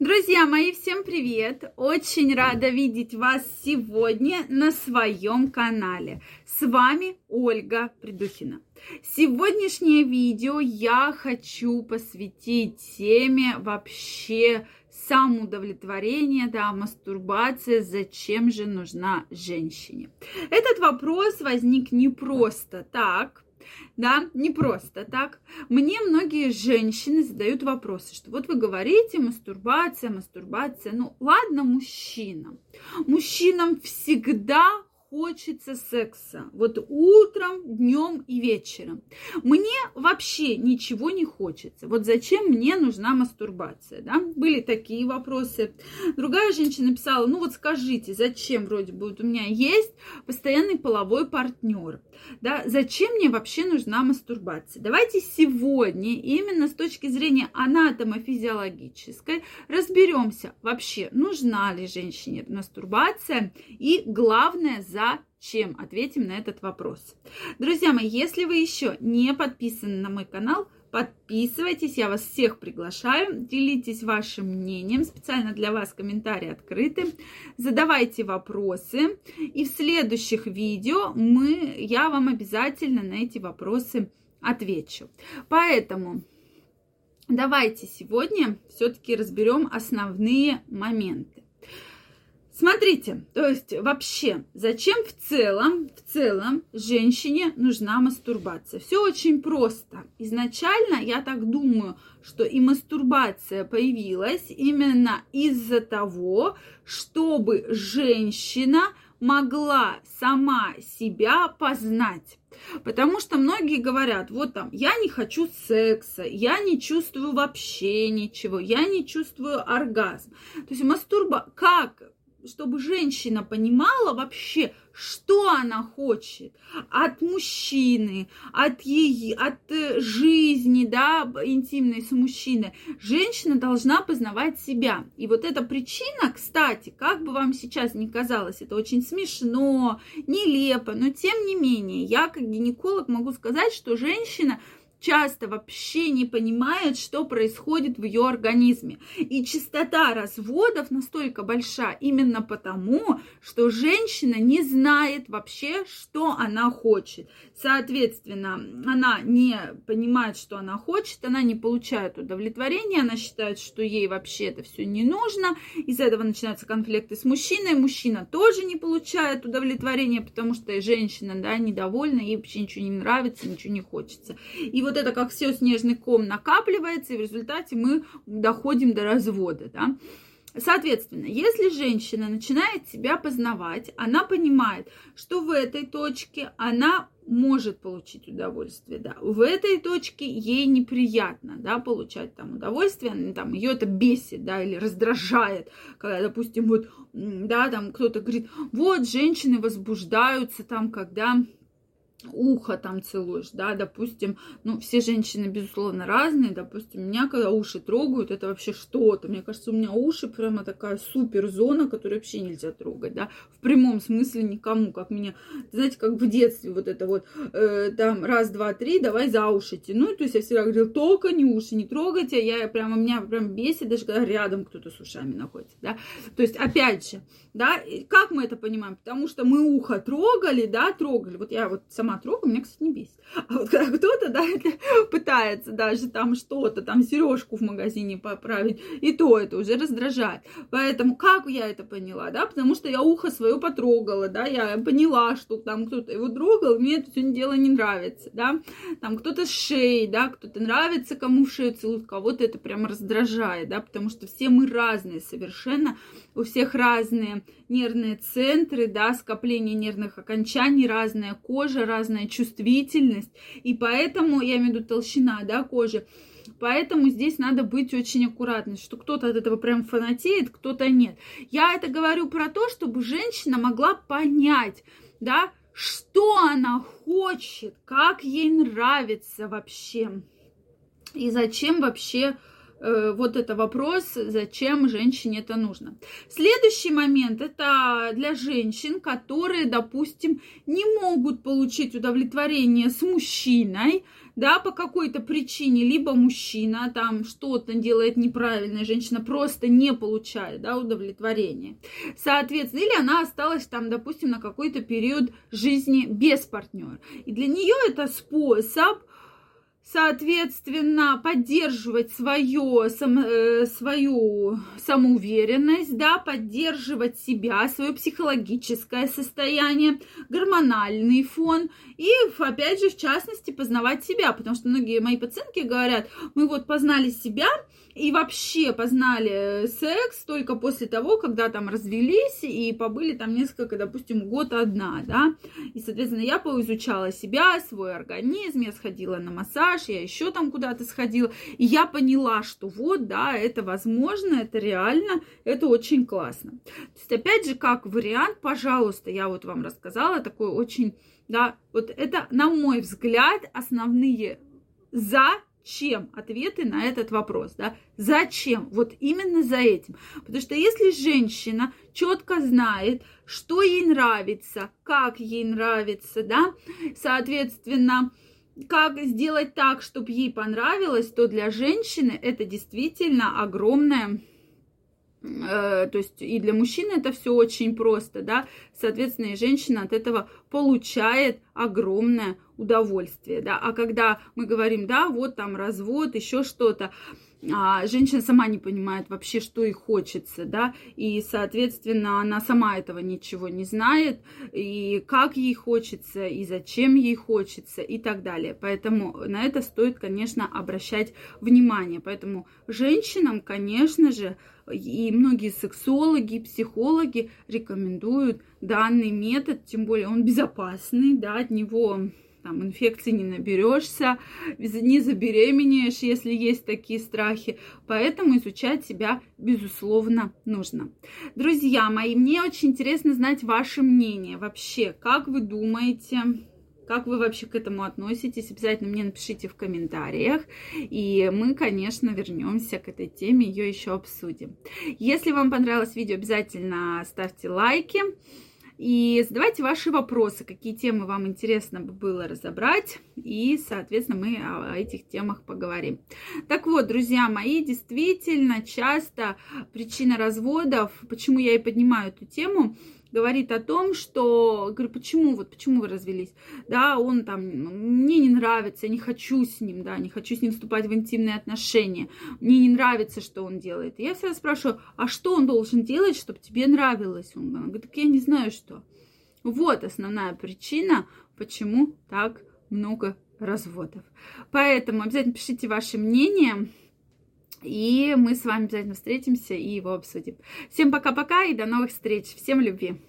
Друзья мои, всем привет! Очень рада видеть вас сегодня на своем канале. С вами Ольга Придухина. Сегодняшнее видео я хочу посвятить теме вообще самоудовлетворения, да, мастурбация, зачем же нужна женщине. Этот вопрос возник не просто так, да, не просто так. Мне многие женщины задают вопросы, что вот вы говорите мастурбация, мастурбация, ну ладно мужчинам. Мужчинам всегда хочется секса. Вот утром, днем и вечером. Мне вообще ничего не хочется. Вот зачем мне нужна мастурбация? Да? Были такие вопросы. Другая женщина писала, ну вот скажите, зачем вроде бы вот у меня есть постоянный половой партнер? Да? Зачем мне вообще нужна мастурбация? Давайте сегодня именно с точки зрения анатомо-физиологической разберемся вообще, нужна ли женщине мастурбация и главное, зачем? Ответим на этот вопрос. Друзья мои, если вы еще не подписаны на мой канал, подписывайтесь, я вас всех приглашаю, делитесь вашим мнением, специально для вас комментарии открыты, задавайте вопросы, и в следующих видео мы, я вам обязательно на эти вопросы отвечу. Поэтому давайте сегодня все-таки разберем основные моменты. Смотрите, то есть вообще, зачем в целом, в целом женщине нужна мастурбация? Все очень просто. Изначально я так думаю, что и мастурбация появилась именно из-за того, чтобы женщина могла сама себя познать. Потому что многие говорят, вот там, я не хочу секса, я не чувствую вообще ничего, я не чувствую оргазм. То есть мастурба, как чтобы женщина понимала вообще, что она хочет от мужчины, от ей, от э, жизни, да, интимной с мужчиной. Женщина должна познавать себя. И вот эта причина, кстати, как бы вам сейчас не казалось, это очень смешно, нелепо, но тем не менее, я как гинеколог могу сказать, что женщина часто вообще не понимает, что происходит в ее организме. И частота разводов настолько большая именно потому, что женщина не знает вообще, что она хочет. Соответственно, она не понимает, что она хочет, она не получает удовлетворения, она считает, что ей вообще это все не нужно. Из этого начинаются конфликты с мужчиной. Мужчина тоже не получает удовлетворения, потому что женщина да, недовольна, ей вообще ничего не нравится, ничего не хочется. И вот это как все снежный ком накапливается, и в результате мы доходим до развода, да. Соответственно, если женщина начинает себя познавать, она понимает, что в этой точке она может получить удовольствие, да, в этой точке ей неприятно, да, получать там удовольствие, там ее это бесит, да, или раздражает, когда, допустим, вот, да, там кто-то говорит, вот женщины возбуждаются там, когда ухо там целуешь, да, допустим, ну, все женщины, безусловно, разные, допустим, меня, когда уши трогают, это вообще что-то, мне кажется, у меня уши прямо такая супер зона, которую вообще нельзя трогать, да, в прямом смысле никому, как меня, знаете, как в детстве вот это вот, э, там, раз, два, три, давай за уши тяну, то есть я всегда говорила, только не уши не трогайте, я прямо, меня прям бесит, даже когда рядом кто-то с ушами находится, да, то есть, опять же, да, как мы это понимаем, потому что мы ухо трогали, да, трогали, вот я вот сама сама трогаю, меня, кстати, не бесит. А вот когда кто-то, да, пытается даже там что-то, там сережку в магазине поправить, и то это уже раздражает. Поэтому как я это поняла, да, потому что я ухо свое потрогала, да, я поняла, что там кто-то его трогал, мне это все дело не нравится, да, там кто-то с шеей, да, кто-то нравится, кому шею целуют, кого-то это прям раздражает, да, потому что все мы разные совершенно, у всех разные нервные центры, да, скопление нервных окончаний, разная кожа, разная чувствительность, и поэтому, я имею в виду толщина, да, кожи, Поэтому здесь надо быть очень аккуратным, что кто-то от этого прям фанатеет, кто-то нет. Я это говорю про то, чтобы женщина могла понять, да, что она хочет, как ей нравится вообще, и зачем вообще вот это вопрос, зачем женщине это нужно. Следующий момент это для женщин, которые, допустим, не могут получить удовлетворение с мужчиной, да, по какой-то причине, либо мужчина там что-то делает неправильно, женщина просто не получает, да, удовлетворения. Соответственно, или она осталась там, допустим, на какой-то период жизни без партнера. И для нее это способ соответственно, поддерживать свое, сам, э, свою самоуверенность, да, поддерживать себя, свое психологическое состояние, гормональный фон и, опять же, в частности, познавать себя, потому что многие мои пациентки говорят, мы вот познали себя, и вообще познали секс только после того, когда там развелись и побыли там несколько, допустим, год одна, да. И, соответственно, я поизучала себя, свой организм, я сходила на массаж, я еще там куда-то сходила, и я поняла, что вот, да, это возможно, это реально, это очень классно. То есть, опять же, как вариант, пожалуйста, я вот вам рассказала такой очень, да, вот это, на мой взгляд, основные за чем ответы на этот вопрос, да? Зачем? Вот именно за этим. Потому что если женщина четко знает, что ей нравится, как ей нравится, да, соответственно, как сделать так, чтобы ей понравилось, то для женщины это действительно огромная Э, то есть и для мужчины это все очень просто, да, соответственно, и женщина от этого получает огромное удовольствие, да, а когда мы говорим, да, вот там развод, еще что-то, а женщина сама не понимает вообще, что ей хочется, да, и, соответственно, она сама этого ничего не знает, и как ей хочется, и зачем ей хочется, и так далее. Поэтому на это стоит, конечно, обращать внимание. Поэтому женщинам, конечно же, и многие сексологи, психологи рекомендуют данный метод, тем более он безопасный, да, от него там инфекции не наберешься, не забеременеешь, если есть такие страхи. Поэтому изучать себя, безусловно, нужно. Друзья мои, мне очень интересно знать ваше мнение вообще. Как вы думаете, как вы вообще к этому относитесь? Обязательно мне напишите в комментариях. И мы, конечно, вернемся к этой теме, ее еще обсудим. Если вам понравилось видео, обязательно ставьте лайки. И задавайте ваши вопросы, какие темы вам интересно было разобрать. И, соответственно, мы о этих темах поговорим. Так вот, друзья мои, действительно часто причина разводов, почему я и поднимаю эту тему, говорит о том, что, говорю, почему, вот почему вы развелись, да, он там, мне не нравится, я не хочу с ним, да, не хочу с ним вступать в интимные отношения, мне не нравится, что он делает. И я всегда спрашиваю, а что он должен делать, чтобы тебе нравилось? Он говорит, так я не знаю, что. Вот основная причина, почему так много разводов. Поэтому обязательно пишите ваше мнение. И мы с вами обязательно встретимся и его обсудим. Всем пока-пока и до новых встреч. Всем любви.